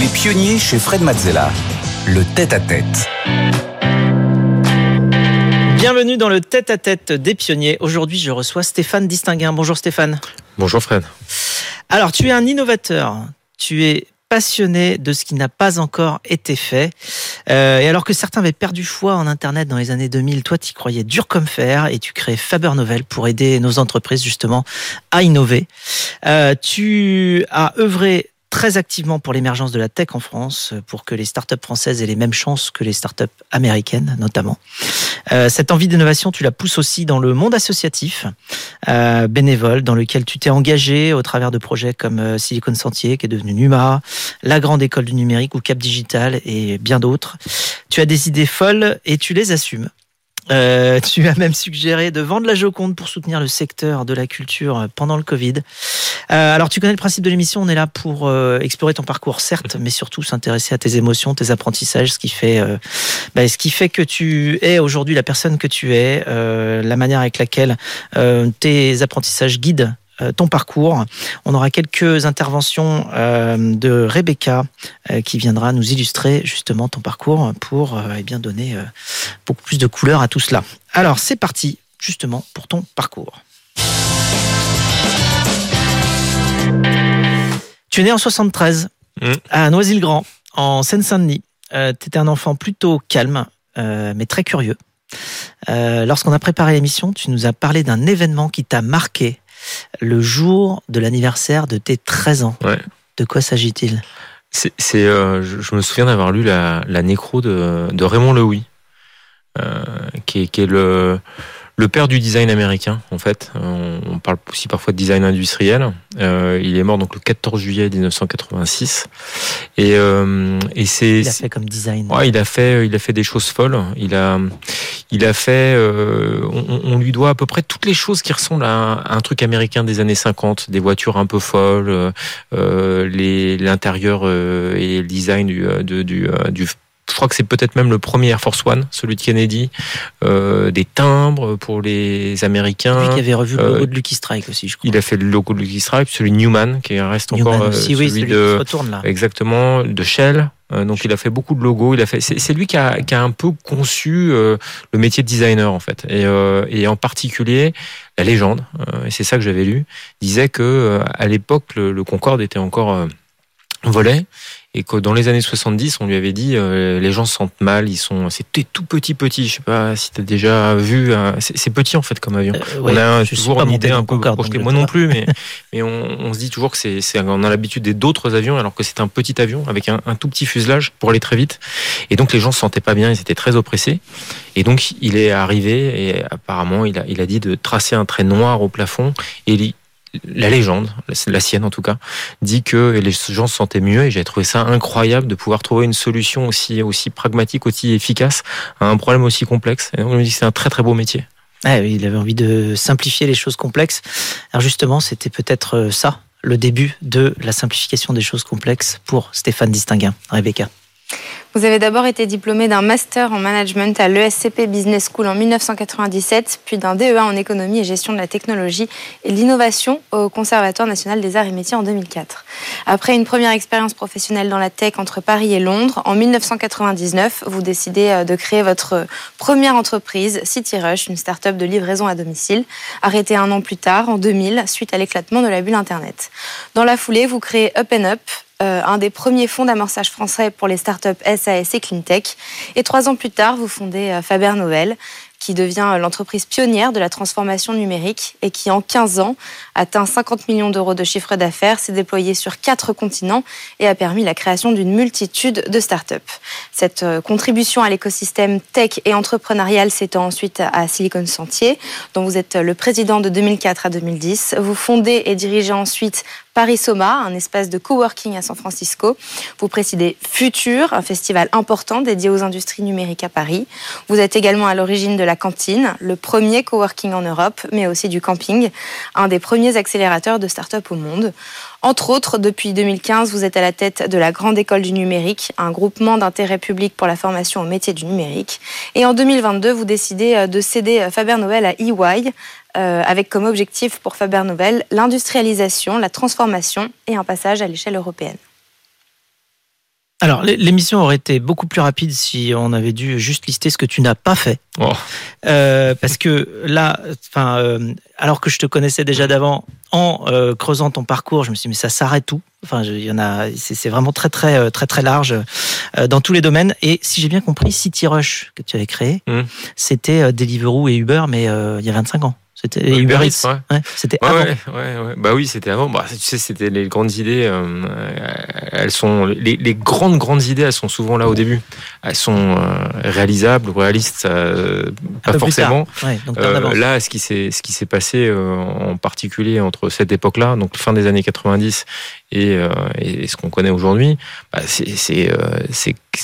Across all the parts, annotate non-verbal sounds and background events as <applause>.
Les pionniers chez Fred Mazzella. Le tête-à-tête. Bienvenue dans le tête-à-tête des pionniers. Aujourd'hui, je reçois Stéphane Distinguin. Bonjour Stéphane. Bonjour Fred. Alors, tu es un innovateur. Tu es passionné de ce qui n'a pas encore été fait. Euh, et alors que certains avaient perdu foi en Internet dans les années 2000, toi, tu croyais dur comme fer et tu crées Faber Novel pour aider nos entreprises justement à innover. Euh, tu as œuvré très activement pour l'émergence de la tech en France, pour que les startups françaises aient les mêmes chances que les startups américaines, notamment. Euh, cette envie d'innovation, tu la pousses aussi dans le monde associatif, euh, bénévole, dans lequel tu t'es engagé au travers de projets comme euh, Silicon Sentier, qui est devenu Numa, la Grande École du Numérique ou Cap Digital et bien d'autres. Tu as des idées folles et tu les assumes. Euh, tu as même suggéré de vendre la Joconde pour soutenir le secteur de la culture pendant le Covid. Euh, alors, tu connais le principe de l'émission. On est là pour euh, explorer ton parcours, certes, mais surtout s'intéresser à tes émotions, tes apprentissages, ce qui fait, euh, bah, ce qui fait que tu es aujourd'hui la personne que tu es, euh, la manière avec laquelle tes apprentissages guident ton parcours. On aura quelques interventions euh, de Rebecca euh, qui viendra nous illustrer justement ton parcours pour eh bien donner beaucoup plus de couleur à tout cela. Alors c'est parti justement pour ton parcours. Tu es né en 73 Mmh. à Noisy-le-Grand en Seine-Saint-Denis. tu étais un enfant plutôt calme mais très curieux. Lorsqu'on a préparé l'émission, tu nous as parlé d'un événement qui t'a marqué le jour de l'anniversaire de tes 13 ans. Ouais. De quoi s'agit-il? C'est, c'est, euh, je, je me souviens d'avoir lu la, la nécro de, de Raymond Lewy, euh, qui, qui est le, le père du design américain, en fait. On, parle aussi parfois de design industriel. Euh, il est mort donc le 14 juillet 1986. Et, euh, et c'est, Il a fait comme design. Ouais, il a fait, il a fait des choses folles. Il a, il a fait. euh, on, on lui doit à peu près toutes les choses qui ressemblent à, un- à un truc américain des années 50, des voitures un peu folles, euh, les l'intérieur euh, et le design du, euh, du, euh, du je crois que c'est peut-être même le premier Air Force One, celui de Kennedy, euh, des timbres pour les Américains. Lui qui avait revu le Euh, logo de Lucky Strike aussi, je crois. Il a fait le logo de Lucky Strike, celui de Newman, qui reste Newman encore euh, aussi, oui, celui celui de qui se retourne là. Exactement, de Shell. Euh, donc il a fait beaucoup de logos. Il a fait. C'est lui qui a, qui a un peu conçu euh, le métier de designer en fait, et, euh, et en particulier la légende. euh, et c'est ça que j'avais lu. Disait que euh, à l'époque le, le Concorde était encore euh, volet et que dans les années 70 on lui avait dit euh, les gens se sentent mal. Ils sont c'était tout petit petit. Je sais pas si t'as déjà vu. c'est petit en fait comme avion. Euh, ouais, on a toujours une idée un peu projetée. Moi non plus, mais, <laughs> mais on, on se dit toujours que c'est, c'est- on a l'habitude des d'autres avions, alors que c'est un petit avion avec un, un tout petit fuselage pour aller très vite. Et donc les gens se sentaient pas bien, ils étaient très oppressés. Et donc il est arrivé et apparemment il a, il a dit de tracer un trait noir au plafond et il- la légende, la- sienne en tout cas, dit que les gens se sentaient mieux et j'ai trouvé ça incroyable de pouvoir trouver une solution aussi, pragmatique, aussi efficace à un problème aussi complexe. Et donc je me dis que c'est un très très beau métier. Ah il avait envie de simplifier les choses complexes. Alors justement, c'était peut-être euh, ça, le début de la simplification des choses complexes pour Stéphane Distinguin. Rebecca. Vous avez d'abord été diplômé d'un master en management à l'ESCP Business School en 1997, puis d'un DEA en économie et gestion de la technologie et l'innovation au Conservatoire national des arts et métiers en 2004. Après une première expérience professionnelle dans la tech entre Paris et Londres, en 1999, vous décidez euh, de créer votre première entreprise, City Rush, une start-up de livraison à domicile, arrêtée un an plus tard, en 2000, suite à l'éclatement de la bulle Internet. Dans la foulée, vous créez Up and Up, euh, un des premiers fonds d'amorçage français pour les startups SAS et Cleantech. Et trois ans plus tard, vous fondez euh, Faber Novel, qui devient euh, l'entreprise pionnière de la transformation numérique et qui, en 15 ans, atteint 50 millions d'euros de chiffre d'affaires, s'est déployé sur quatre continents et a permis la création d'une multitude de startups. Cette contribution à l'écosystème tech et entrepreneurial s'étend ensuite à Silicon Sentier, dont vous êtes le président de 2004 à 2010. Vous fondez et dirigez ensuite Paris Soma, un espace de coworking à San Francisco. Vous présidez Futur, un festival important dédié aux industries numériques à Paris. Vous êtes également à l'origine de la cantine, le premier coworking en Europe, mais aussi du camping, un des premiers accélérateurs de start-up au monde. Entre autres, depuis 2015, vous êtes à la tête de la Grande École du Numérique, un groupement d'intérêt public pour la formation au métier du numérique. Et en 2022, vous décidez euh, de céder Faber Novel à EY, euh, avec comme objectif pour Faber Novel l'industrialisation, la transformation et un passage à l'échelle européenne. Alors, l'émission aurait été beaucoup plus rapide si on avait dû juste lister ce que tu n'as pas fait. Oh. Euh, parce que là, enfin, euh, alors que je te connaissais déjà d'avant, en euh, creusant ton parcours, je me suis dit mais ça s'arrête où Enfin, il y en a, c'est vraiment très très très très large dans tous les domaines. Et si j'ai bien compris, City Rush que tu avais créé, Mmh. c'était Deliveroo et Uber, mais il y a 25 ans. C'était Uber Eats. Ouais. Ouais, c'était Ouais, avant. Bah oui, c'était avant. Bah, tu sais, c'était les grandes idées. euh, elles sont les, les grandes grandes idées. Elles sont souvent là au début. Elles sont euh, réalisables réalistes, euh, pas forcément. Donc Euh, là, ce qui s'est ce qui s'est passé euh, en particulier entre cette époque-là, donc fin des années 90 et, euh, et ce qu'on connaît aujourd'hui, bah, c'est euh,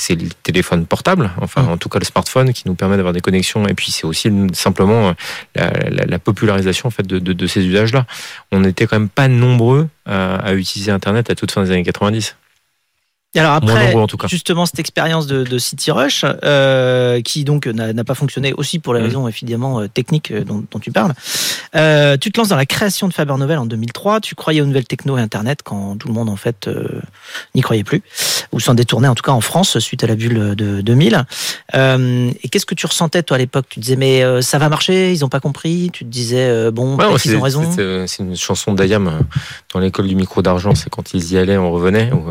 le téléphone portable, enfin Mm. en tout cas le smartphone qui nous permet d'avoir des connexions. Et puis c'est aussi simplement euh, la, la- la popularisation en fait de, de, de ces usages-là. On n'était quand même pas nombreux à, à utiliser Internet à toute fin des années 90. Et alors après, nombreux en tout cas. justement, cette expérience de, de City Rush, euh, qui donc n'a pas fonctionné aussi pour les Mhm. raisons évidemment euh, techniques euh, dont, dont tu parles. Euh, tu te lances dans la création de Faber Novel en 2003. Tu croyais aux nouvelles techno et Internet quand tout le monde en fait euh, n'y croyait plus ou s'en détournait en tout cas en France suite à la bulle de 2000. Euh, et qu'est-ce que tu ressentais toi à l'époque? Tu disais mais ça va marcher, ils ont pas compris. Tu te disais bon, Ouais, c'est- qu'ils ont raison. C'est une chanson d'Ayam dans l'école du micro d'argent. C'est quand ils y allaient, on revenait. ou,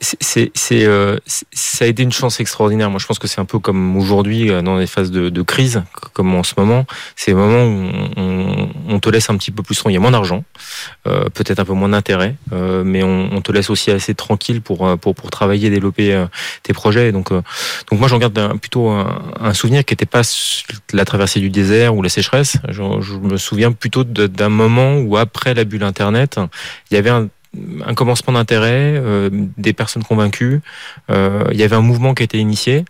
c'est- c'est c'est, euh, ça a été une chance extraordinaire. Moi, je pense que c'est un peu comme aujourd'hui euh, dans les phases de, crise, comme en ce moment. C'est le moment où on, te laisse un petit peu plus. Il y a moins d'argent, euh, peut-être un peu moins d'intérêt, euh, mais on, te laisse aussi assez tranquille pour euh, pour pour travailler, développer euh, tes projets. Et donc euh, moi, j'en garde plutôt un, souvenir qui n'était pas la traversée du désert ou la sécheresse. Je, je me souviens plutôt d'un moment où après la bulle Internet, il y avait un, un commencement d'intérêt, euh, des personnes convaincues, euh, il y avait un mouvement qui a été initié.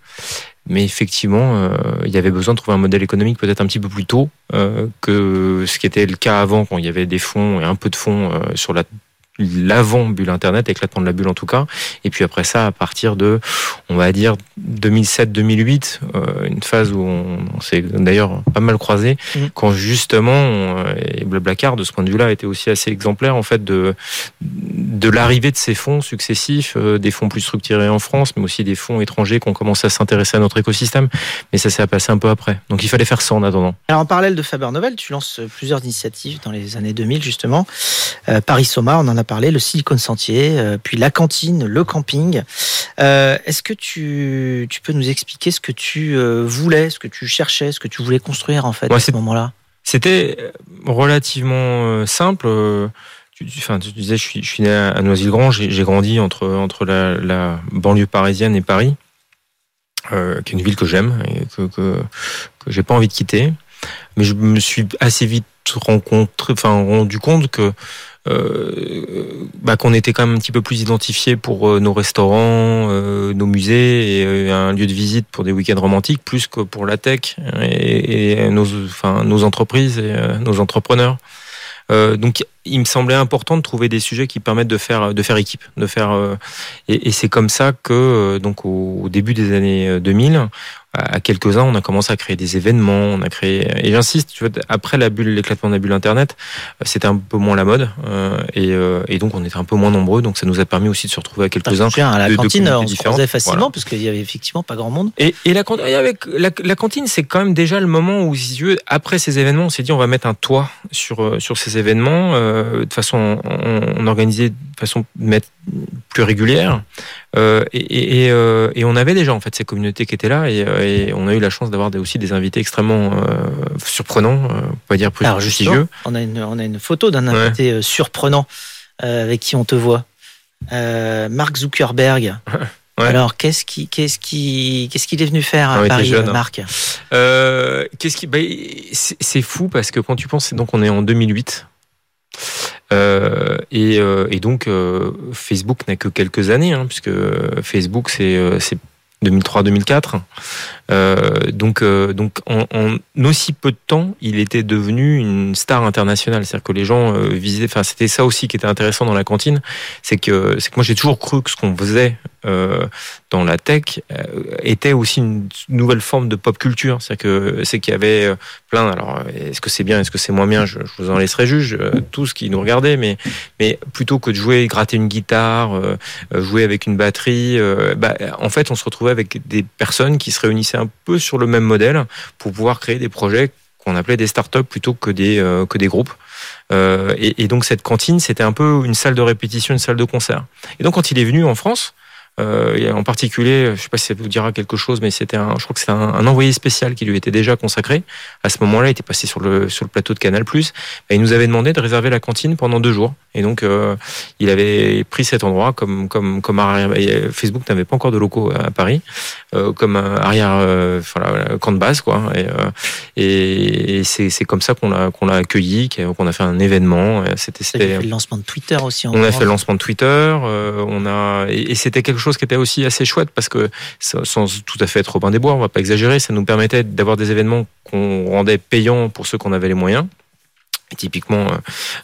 Mais effectivement, euh, il y avait besoin de trouver un modèle économique peut-être un petit peu plus tôt euh, que ce qui était le cas avant, quand il y avait des fonds et un peu de fonds euh, sur la l'avant bulle internet, éclatement de la bulle en tout cas. Et puis après ça, à partir de, on va dire 2007-2008, euh, une phase où on, on s'est d'ailleurs pas mal croisé, Mhm. quand justement, on- et Blablacar de ce point de vue-là était aussi assez exemplaire en fait de de l'arrivée de ces fonds successifs, euh, des fonds plus structurés en France, mais aussi des fonds étrangers qui ont commencé à s'intéresser à notre écosystème. Mais ça s'est passé un peu après. Donc il fallait faire ça en attendant. Alors en parallèle de Faber Novel, tu lances plusieurs initiatives dans les années 2000 justement. Euh, Paris Soma, on en a parlé, le Silicon Sentier, euh, puis la cantine, le camping. Euh, Est-ce que tu, tu peux nous expliquer ce que tu euh, voulais, ce que tu cherchais, ce que tu voulais construire en fait Ouais, à ce moment-là? C'était relativement simple. Tu, tu- enfin, tu disais, je suis, je suis né à Noisy-le-Grand, j'ai grandi entre, entre la, la banlieue parisienne et Paris, euh, qui est une ville que j'aime et que, que, que j'ai pas envie de quitter. Mais je me suis assez vite rencontré, enfin, rendu compte que bah, qu'on était quand même un petit peu plus identifié pour euh, nos restaurants, euh, nos musées et euh, un lieu de visite pour des week-ends romantiques, plus que pour la tech et, nos, enfin, nos entreprises et euh, nos entrepreneurs. Euh, donc, il me semblait important de trouver des sujets qui permettent de faire de faire équipe, de faire euh, et, c'est comme ça que euh, donc au, début des années euh, 2000, à quelques-uns, on a commencé à créer des événements, on a créé et j'insiste, tu vois, après la bulle, l'éclatement de la bulle internet, euh, c'était un peu moins la mode euh, et, euh, et donc on était un peu moins nombreux, donc ça nous a permis aussi de se retrouver à quelques-uns. à la de- de cantine, communautés on se croisait facilement Voilà. parce qu'il y avait effectivement pas grand monde. Et, et la, et avec la, la cantine, c'est quand même déjà le moment où, si tu veux, après ces événements, on s'est dit on va mettre un toit sur euh, sur ces événements euh, de façon on, on organisait de façon de mettre plus régulière. Euh, et, et, et, euh, et on avait déjà en fait ces communautés qui étaient là et, euh, et on a eu la chance d'avoir aussi des invités extrêmement surprenants, on va dire plus Alors prestigieux. on a une, on a une photo d'un invité surprenant avec qui on te voit. Mark Zuckerberg. Ouais. Alors, qu'est-ce qui, qu'est-ce qui, qu'est-ce qu'il est venu faire à Paris, jeune, hein. Marc Euh, Qu'est-ce qui, bah, c'est c'est fou parce que quand tu penses, donc on est en 2008. Euh, et, euh, et donc euh, Facebook n'a que quelques années, hein, puisque Facebook c'est c'est 2003-2004. Euh, donc euh, donc en, aussi peu de temps, il était devenu une star internationale. C'est-à-dire que les gens euh, visaient. Enfin, c'était ça aussi qui était intéressant dans la cantine, c'est que c'est que moi j'ai toujours cru que ce qu'on faisait euh, dans la tech était aussi une nouvelle forme de pop culture. C'est que c'est qu'il y avait plein. Alors, est-ce que c'est bien, est-ce que c'est moins bien je, vous en laisserai juge tous qui nous regardaient, mais mais plutôt que de jouer, gratter une guitare, jouer avec une batterie, bah, en fait, on se retrouvait avec des personnes qui se réunissaient un peu sur le même modèle pour pouvoir créer des projets qu'on appelait des startups plutôt que des que des groupes. Euh, et, donc cette cantine, c'était un peu une salle de répétition, une salle de concert. Et donc quand il est venu en France, euh, en particulier, je ne sais pas si ça vous dira quelque chose, mais c'était un, je crois que c'était un, un, envoyé spécial qui lui était déjà consacré. À ce moment-là, il était passé sur le sur le plateau de Canal+. Et il nous avait demandé de réserver la cantine pendant deux jours. Et donc, euh, il avait pris cet endroit comme comme comme arrière. Facebook n'avait pas encore de locaux à Paris, euh, comme arrière, euh, voilà, camp de base, quoi. Et, euh, et, et c'est comme ça qu'on l'a qu'on l'a accueilli, qu'on a fait un événement. C'était le lancement de Twitter aussi. on a fait le lancement de Twitter. Euh, on a et, et c'était quelque chose qui était aussi assez chouette parce que sans tout à fait être Robin des Bois, on va pas exagérer, ça nous permettait d'avoir des événements qu'on rendait payants pour ceux qu'on avait les moyens. Et typiquement,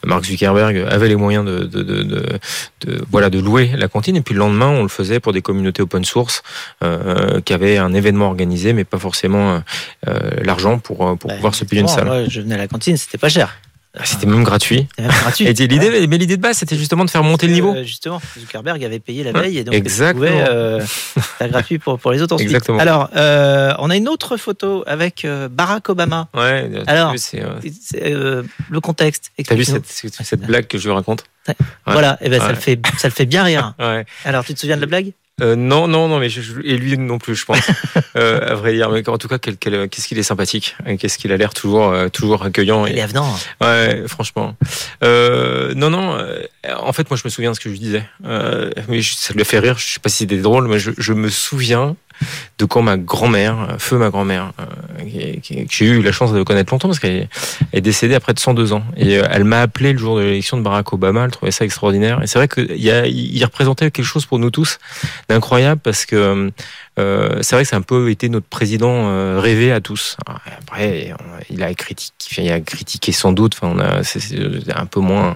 Mark Zuckerberg avait les moyens de, de, de, de, voilà de louer la cantine. Et puis le lendemain, on le faisait pour des communautés open source euh, qui avaient un événement organisé, mais pas forcément euh, l'argent pour pour bah, pouvoir se payer une salle. Moi, je venais à la cantine, c'était pas cher. C'était même gratuit. Même gratuit. Et l'idée, ouais. mais l'idée de base, c'était justement de faire monter le niveau. Euh, justement, Zuckerberg avait payé la veille et donc Exactement. pouvait euh, <laughs> gratuit pour, pour les autres ensuite. Exactement. Alors, euh, on a une autre photo avec euh, Barack Obama. Ouais. Alors, le contexte. T'as vu cette, cette blague que je raconte ouais. Voilà. Et ben ouais. ça le fait, ça le fait bien rire. <laughs> Alors, tu te souviens de la blague? Euh, non, non, non, mais je, et lui non plus, je pense. <laughs> euh, à vrai dire, mais en tout cas, qu'est-ce qu'il est sympathique, qu'est-ce qu'il a l'air toujours, euh, toujours accueillant. Il est avenant. Ouais, franchement. Euh, non, non. En fait, moi, je me souviens de ce que je disais. mais ça a fait rire. Je sais pas si c'était drôle, mais je, me souviens de quand ma grand-mère, feu ma grand-mère, euh, que j'ai eu la chance de connaître longtemps parce qu'elle est décédée après de 102 ans. Et euh, elle m'a appelé le jour de l'élection de Barack Obama, elle trouvait ça extraordinaire. Et c'est vrai qu'il il représentait quelque chose pour nous tous d'incroyable parce que euh, c'est vrai que c'est un peu été notre président euh, rêvé à tous. Après, il a critiqué, il a critiqué sans doute. Enfin, on a, c'est un peu moins euh,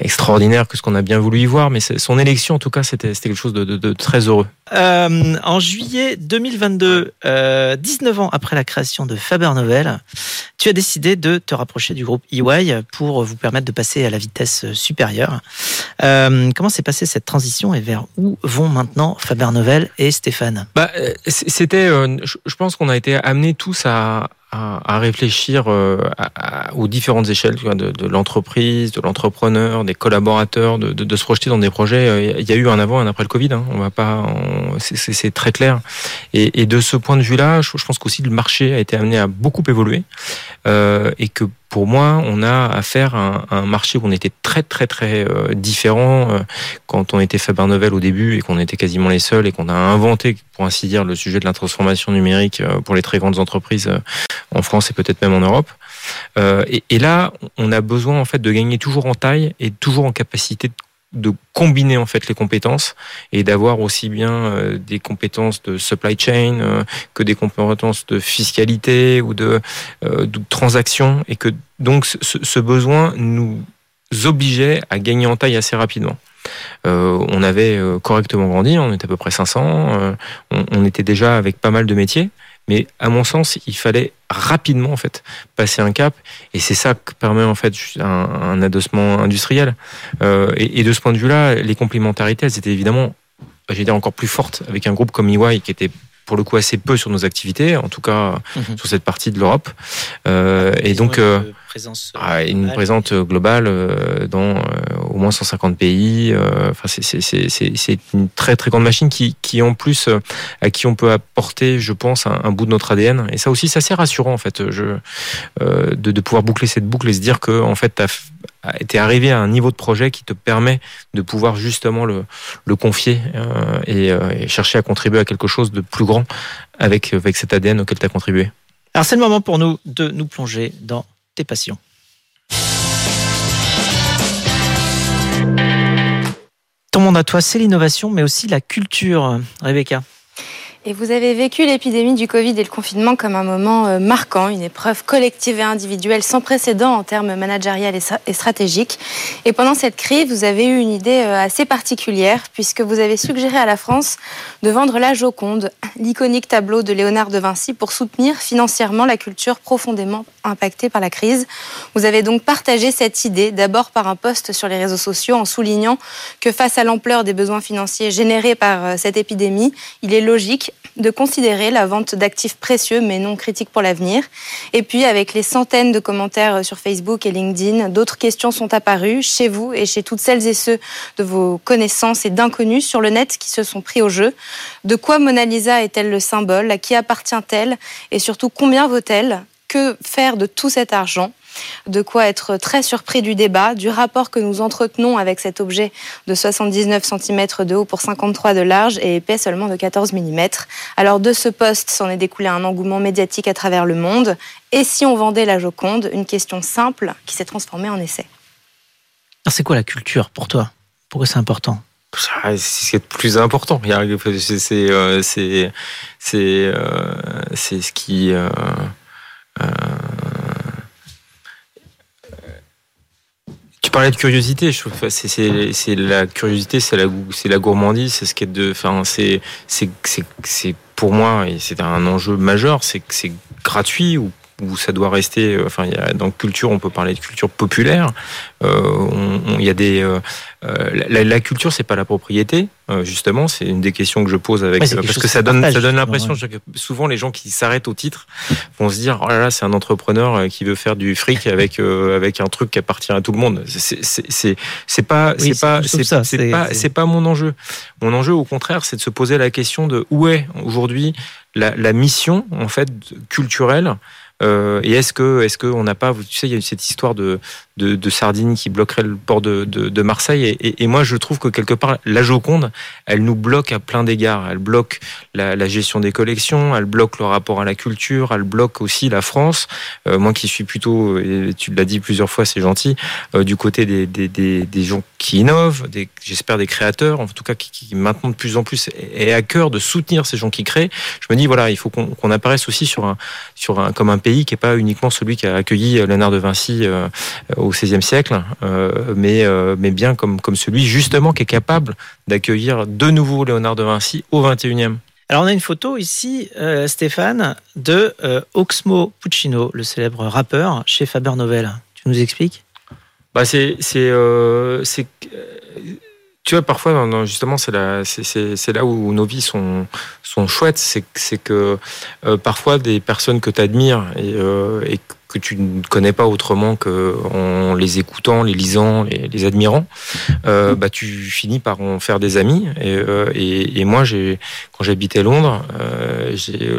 extraordinaire que ce qu'on a bien voulu y voir, mais son élection, en tout cas, c'était quelque chose de, de, de très heureux. Euh, en juillet 2022, euh, 19 ans après la création de Faber Novel, tu as décidé de te rapprocher du groupe EY pour vous permettre de passer à la vitesse supérieure. Euh, comment s'est passée cette transition et vers où vont maintenant Faber Novel et Stéphane? Bah, C'était, euh, je pense qu'on a été amenés tous à, à, à réfléchir euh, à, à, aux différentes échelles tu vois, de, l'entreprise, de l'entrepreneur, des collaborateurs, de, de, de, se projeter dans des projets. Il y a eu un avant et un après le Covid. Hein. On va pas, c'est très clair. Et, et, de ce point de vue-là, je, je pense qu'aussi le marché a été amené à beaucoup évoluer euh, et que pour moi, on a affaire à un, marché où on était très très très euh, différent euh, quand on était Faber Novel au début et qu'on était quasiment les seuls et qu'on a inventé, pour ainsi dire, le sujet de la transformation numérique euh, pour les très grandes entreprises en France et peut-être même en Europe. Et, là, on a besoin en fait de gagner toujours en taille et toujours en capacité de de combiner en fait les compétences et d'avoir aussi bien euh, des compétences de supply chain euh, que des compétences de fiscalité ou de, euh, de transaction et que donc ce, ce, besoin nous obligeait à gagner en taille assez rapidement. Euh, on avait correctement grandi, on était à peu près 500, on, on était déjà avec pas mal de métiers, mais à mon sens, il fallait rapidement en fait passer un cap, et c'est ça que permet en fait un, un adossement industriel. Euh, et, et, de ce point de vue-là, les complémentarités, elles étaient évidemment, j'ai dire encore plus fortes avec un groupe comme EY qui était pour le coup assez peu sur nos activités, en tout cas mmh. sur cette partie de l'Europe. Euh, et donc euh, présence ah, une présence globale euh, dans euh, au moins 150 pays. Euh, enfin, c'est une très très grande machine qui, qui en plus à qui on peut apporter, je pense, un, un bout de notre ADN. Et ça aussi, c'est assez rassurant en fait, je, de, de pouvoir boucler cette boucle et se dire que en fait, tu es arrivé à un niveau de projet qui te permet de pouvoir justement le, le confier euh, et, euh, et, chercher à contribuer à quelque chose de plus grand avec, avec cet ADN auquel tu as contribué. Alors c'est le moment pour nous de nous plonger dans tes passions. Ton monde à toi, c'est l'innovation, mais aussi la culture, Rebecca. Et vous avez vécu l'épidémie du Covid et le confinement comme un moment euh, marquant, une épreuve collective et individuelle sans précédent en termes managériels et stratégiques. Et pendant cette crise, vous avez eu une idée euh, assez particulière puisque vous avez suggéré à la France de vendre la Joconde, l'iconique tableau de Léonard de Vinci, pour soutenir financièrement la culture profondément impactée par la crise. Vous avez donc partagé cette idée d'abord par un post sur les réseaux sociaux en soulignant que face à l'ampleur des besoins financiers générés par euh, cette épidémie, il est logique de considérer la vente d'actifs précieux mais non critiques pour l'avenir. Et puis, avec les centaines de commentaires sur Facebook et LinkedIn, d'autres questions sont apparues chez vous et chez toutes celles et ceux de vos connaissances et d'inconnus sur le net qui se sont pris au jeu. De quoi Mona Lisa est-elle le symbole? À qui appartient-elle? Et surtout, combien vaut-elle? Que faire de tout cet argent? De quoi être très surpris du débat, du rapport que nous entretenons avec cet objet de 79 cm de haut pour 53 de large et épais seulement de 14 mm. Alors de ce poste s'en est découlé un engouement médiatique à travers le monde. Et si on vendait la Joconde? Une question simple qui s'est transformée en essai. C'est quoi la culture pour toi? Pourquoi c'est important? C'est ce qui est plus important. C'est euh, c'est euh, c'est ce qui euh, parlais de curiosité. Je trouve c'est la curiosité, c'est la c'est la gourmandise, c'est ce qui est de. Enfin, c'est c'est c'est pour moi et c'est un enjeu majeur. C'est que c'est gratuit ou où ça doit rester. Euh, enfin, il y a, dans culture, on peut parler de culture populaire. Euh, il y a des euh, la, la, culture, c'est pas la propriété. justement, c'est une des questions que je pose avec parce que ça donne ça donne l'impression que souvent les gens qui s'arrêtent au titre vont se dire oh là là, c'est un entrepreneur qui veut faire du fric avec avec un truc qui appartient à tout le monde. C'est pas c'est pas c'est pas c'est pas mon enjeu. Mon enjeu, au contraire, c'est de se poser la question de où est aujourd'hui la, la mission en fait culturelle et est-ce que, est-ce qu'on n'a pas, tu sais, il y a eu cette histoire de, de, de sardines qui bloquerait le port de, de, Marseille. Et, moi, je trouve que quelque part, la Joconde, elle nous bloque à plein d'égards. Elle bloque la, gestion des collections, elle bloque le rapport à la culture, elle bloque aussi la France. Euh, moi qui suis plutôt, et tu l'as dit plusieurs fois, c'est gentil, euh, du côté des, des, des, gens qui innovent, j'espère des créateurs, en tout cas qui, maintenant de plus en plus est à cœur de soutenir ces gens qui créent. Je me dis, voilà, il faut qu'on, qu'on apparaisse aussi sur un, sur un, comme un pays qui n'est pas uniquement celui qui a accueilli Léonard de Vinci euh, au XVIe siècle, euh, mais, euh, mais bien comme, comme celui justement qui est capable d'accueillir de nouveau Léonard de Vinci au XXIe. Alors on a une photo ici, euh, Stéphane, de Oxmo Puccino, le célèbre rappeur chez Faber Novel. Tu nous expliques? Bah c'est c'est tu vois parfois justement c'est là c'est là où nos vies sont sont chouettes c'est c'est que parfois des personnes que tu admires et, et que tu ne connais pas autrement qu'en les écoutant, les lisant, les, les admirant, euh, bah, tu finis par en faire des amis. Et, euh, moi, quand j'habitais Londres, euh,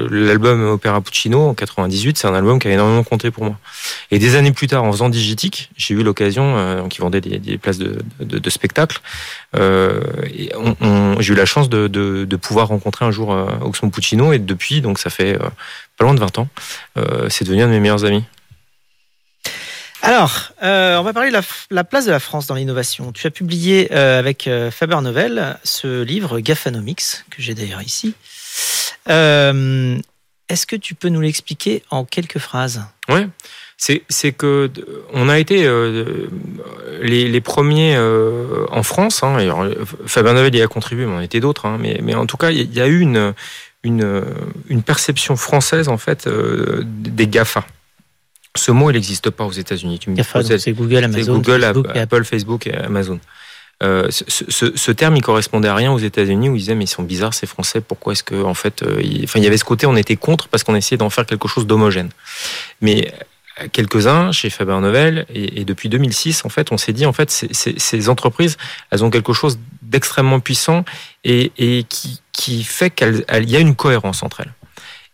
l'album Opéra Puccino en 98, c'est un album qui a énormément compté pour moi. Et des années plus tard, en faisant Digitique, j'ai eu l'occasion, qui vendait des, des places de, spectacle, j'ai eu la chance de, pouvoir rencontrer un jour Oxmo Puccino et depuis, donc ça fait pas loin de 20 ans, c'est devenu un de mes meilleurs amis. Alors, euh, on va parler de la, place de la France dans l'innovation. Tu as publié euh, avec euh, Faber Novel ce livre Gaffanomics, que j'ai d'ailleurs ici. Est-ce que tu peux nous l'expliquer en quelques phrases? Oui, c'est que on a été les, premiers en France. Hein, Faber Novel y a contribué, mais on était d'autres. Hein, mais, en tout cas, il y, a eu une perception française en fait des GAFA. Ce mot, il n'existe pas aux États-Unis. C'est Google, Amazon, Google, Facebook, Apple, Facebook et Amazon. Euh, ce, ce, ce, terme, il correspondait à rien aux États-Unis où ils disaient mais ils sont bizarres ces Français. Pourquoi est-ce que en fait, euh, il... enfin il y avait ce côté, on était contre parce qu'on essayait d'en faire quelque chose d'homogène. Mais euh, quelques-uns chez Faber Novel et, et, depuis 2006 en fait on s'est dit en fait ces entreprises elles ont quelque chose d'extrêmement puissant et, et qui, qui fait qu'il y a une cohérence entre elles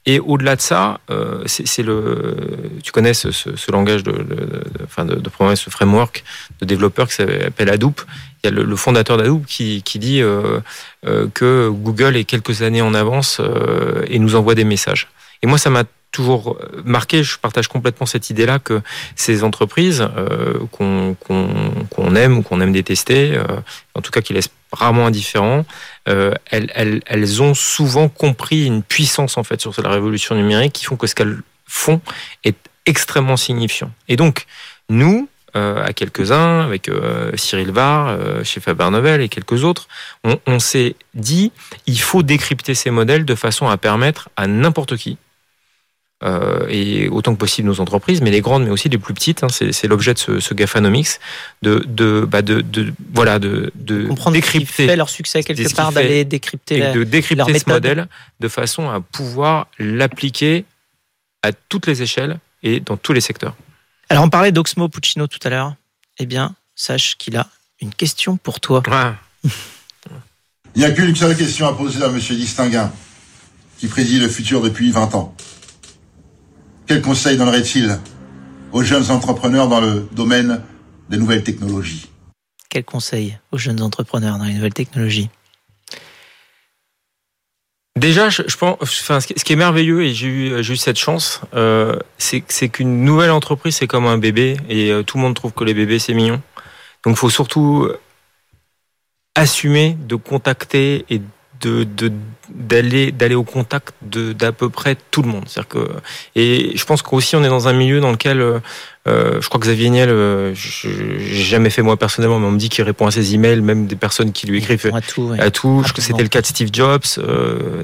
et au-delà de ça, euh, c'est le, tu connais ce, ce, ce langage de, de, de, de ce framework de développeurs qui s'appelle Hadoop. Il y a le, le fondateur d'Hadoop qui, qui dit euh, euh, que Google est quelques années en avance euh, et nous envoie des messages. Et moi, ça m'a toujours marqué, je partage complètement cette idée-là que ces entreprises euh, qu'on aime ou qu'on aime détester, euh, en tout cas qui laissent rarement indifférents, euh, elles, ont souvent compris une puissance en fait sur la révolution numérique qui font que ce qu'elles font est extrêmement signifiant. Et donc, nous, euh, à quelques-uns, avec euh, Cyril Var, euh, chez Faber Novel et quelques autres, on, on s'est dit il faut décrypter ces modèles de façon à permettre à n'importe qui, euh, et autant que possible nos entreprises, mais les grandes, mais aussi les plus petites. Hein, c'est l'objet de ce, ce Gafanomics, de, de, bah de, de, voilà, de, de comprendre décrypter fait leur succès quelque part, d'aller décrypter, et de décrypter ce modèle de façon à pouvoir l'appliquer à toutes les échelles et dans tous les secteurs. Alors, on parlait d'Oxmo Puccino tout à l'heure. Eh bien, sache qu'il a une question pour toi. <laughs> Il n'y a qu'une seule question à poser à M. Distinguin, qui préside le futur depuis 20 ans. Quel conseil donnerait-il aux jeunes entrepreneurs dans le domaine des nouvelles technologies? Quel conseil aux jeunes entrepreneurs dans les nouvelles technologies? Déjà, je, pense, enfin, ce qui est merveilleux et j'ai eu, eu cette chance, euh, c'est qu'une nouvelle entreprise c'est comme un bébé et euh, tout le monde trouve que les bébés c'est mignon. Donc, il faut surtout assumer de contacter et de d'aller d'aller au contact de d'à peu près tout le monde. C'est-à-dire que et je pense qu'aussi on est dans un milieu dans lequel euh, je crois que Xavier Niel, euh, j'ai jamais fait moi personnellement, mais on me dit qu'il répond à ses emails, même des personnes qui lui écrivent à tout. À tout. Je que c'était le cas de Steve Jobs. Euh,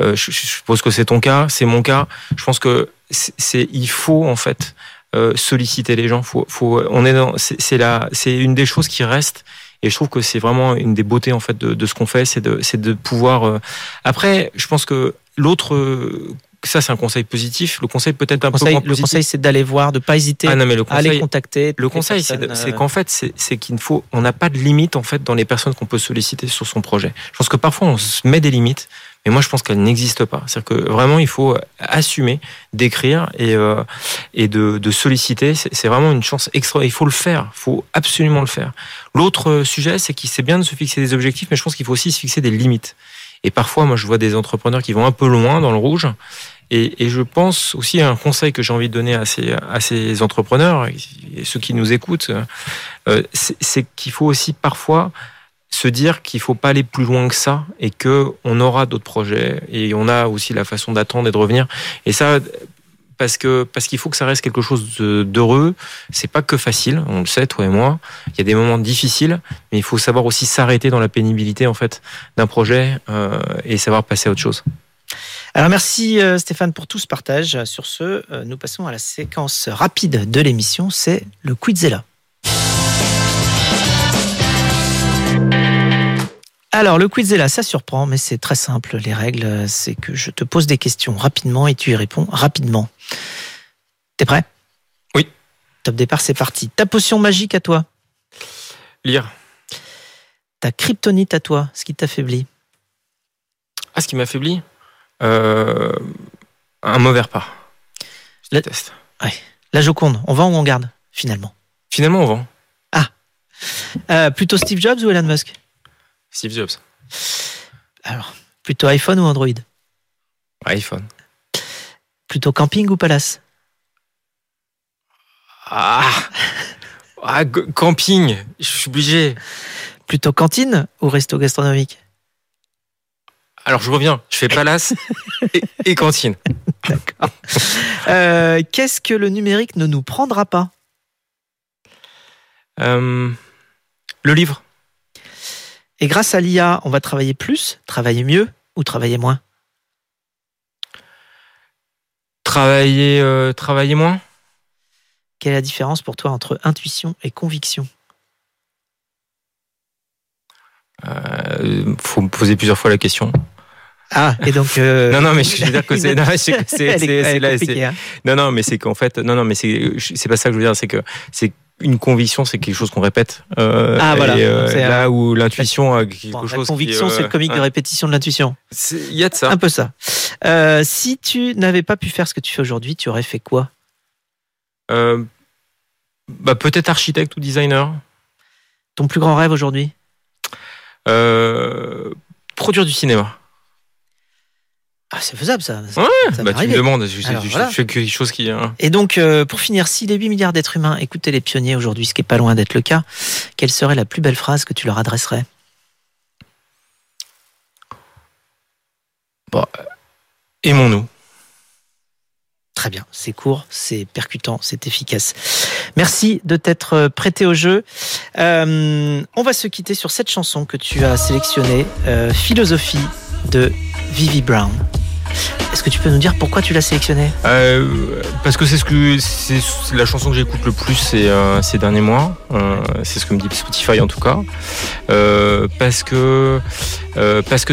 euh, je, je, suppose que c'est ton cas, c'est mon cas. Je pense que c'est il faut en fait euh, solliciter les gens. Faut, faut, on est dans, c'est c'est une des choses qui reste et je trouve que c'est vraiment une des beautés en fait de, de ce qu'on fait, c'est de, c'est de pouvoir. Euh... Après, je pense que l'autre euh, ça c'est un conseil positif. Le conseil peut-être un conseil, peu positif. Le conseil c'est d'aller voir, de pas hésiter ah non, mais le conseil, à aller contacter. Le conseil c'est qu'en fait c'est qu'il ne faut, on n'a pas de limite en fait dans les personnes qu'on peut solliciter sur son projet. Je pense que parfois on se met des limites, mais moi je pense qu'elles n'existent pas. C'est-à-dire que vraiment il faut assumer d'écrire et euh, et de, de solliciter. C'est vraiment une chance extra. Il faut le faire. Il faut absolument le faire. L'autre sujet c'est qu'il c'est bien de se fixer des objectifs, mais je pense qu'il faut aussi se fixer des limites. Et parfois, moi, je vois des entrepreneurs qui vont un peu loin dans le rouge. Et, et je pense aussi à un conseil que j'ai envie de donner à ces, à ces entrepreneurs et ceux qui nous écoutent, euh, c'est qu'il faut aussi parfois se dire qu'il faut pas aller plus loin que ça et que on aura d'autres projets et on a aussi la façon d'attendre et de revenir. Et ça, parce que parce qu'il faut que ça reste quelque chose d'heureux. C'est pas que facile, on le sait toi et moi. Il y a des moments difficiles, mais il faut savoir aussi s'arrêter dans la pénibilité en fait d'un projet euh, et savoir passer à autre chose. Alors merci euh, Stéphane pour tout ce partage. Sur ce, euh, nous passons à la séquence rapide de l'émission, c'est le Quizella. Alors, le Quizella, ça surprend, mais c'est très simple. Les règles, c'est que je te pose des questions rapidement et tu y réponds rapidement. T'es prêt? Oui. Top départ, c'est parti. Ta potion magique à toi? Lire. Ta kryptonite à toi, ce qui t'affaiblit Ah, ce qui m'affaiblit? Euh, Un mauvais repas. Je La... déteste. Ouais. La Joconde, on vend ou on garde, finalement? Finalement, on vend. Ah euh, Plutôt Steve Jobs ou Elon Musk? Steve Jobs. Alors, plutôt iPhone ou Android iPhone. Plutôt camping ou palace Ah, ah Camping, je suis obligé. Plutôt cantine ou resto gastronomique Alors je reviens, je fais palace <laughs> et, et, cantine. D'accord. Euh, Qu'est-ce que le numérique ne nous prendra pas euh, Le livre. Et grâce à l'IA, on va travailler plus, travailler mieux ou travailler moins? Travailler, euh, travailler moins? Quelle est la différence pour toi entre intuition et conviction? Euh, Faut me poser plusieurs fois la question. Ah, et donc. Euh... <laughs> non, non, mais je veux dire que c'est. <laughs> Non, <laughs> c'est hein. Non, non, mais c'est qu'en fait. Non, non, mais c'est c'est pas ça que je veux dire. C'est que c'est une conviction, c'est quelque chose qu'on répète. Euh, ah voilà. Euh, là où l'intuition a quelque bon, chose. La conviction, qui, c'est le comique de répétition de l'intuition. Il y a de ça. Un peu ça. Euh, si tu n'avais pas pu faire ce que tu fais aujourd'hui, tu aurais fait quoi? Euh, bah, Peut-être architecte ou designer. Ton plus grand rêve aujourd'hui? Euh, Produire du cinéma. Ah, c'est faisable ça. Ouais, ça bah, tu me demandes, je, je- Alors, je voilà. fais quelque chose qui. hein. Et donc, euh, pour finir, si les 8 milliards d'êtres humains écoutaient les pionniers aujourd'hui, ce qui est pas loin d'être le cas, quelle serait la plus belle phrase que tu leur adresserais? Aimons-nous. Très bien, c'est court, c'est percutant, c'est efficace. Merci de t'être euh, prêté au jeu. Euh, on va se quitter sur cette chanson que tu as sélectionnée, euh, Philosophie de Vivi Brown. Est-ce que tu peux nous dire pourquoi tu l'as sélectionnée Euh, parce que c'est ce que c'est la chanson que j'écoute le plus ces, euh, derniers mois. Euh, c'est ce que me dit Spotify en tout cas. Parce que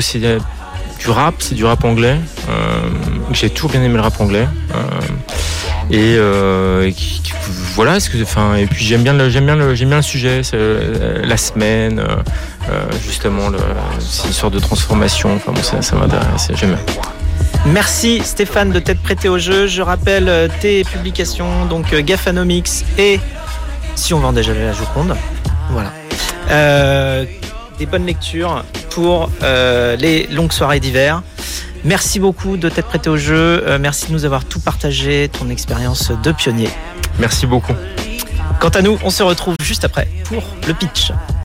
c'est du rap, c'est du rap anglais. J'ai toujours bien aimé le rap anglais. Et, voilà, et puis j'aime bien le, sujet, la semaine, justement, c'est une sorte de transformation. Ça, ça m'intéresse, j'aime. Merci Stéphane de t'être prêté au jeu. Je rappelle euh, tes publications, donc euh, Gaffanomics et Si on vend déjà la Joconde. Voilà. Euh, des bonnes lectures pour euh, les longues soirées d'hiver. Merci beaucoup de t'être prêté au jeu. Euh, merci de nous avoir tout partagé, ton expérience de pionnier. Merci beaucoup. Quant à nous, on se retrouve juste après pour le pitch.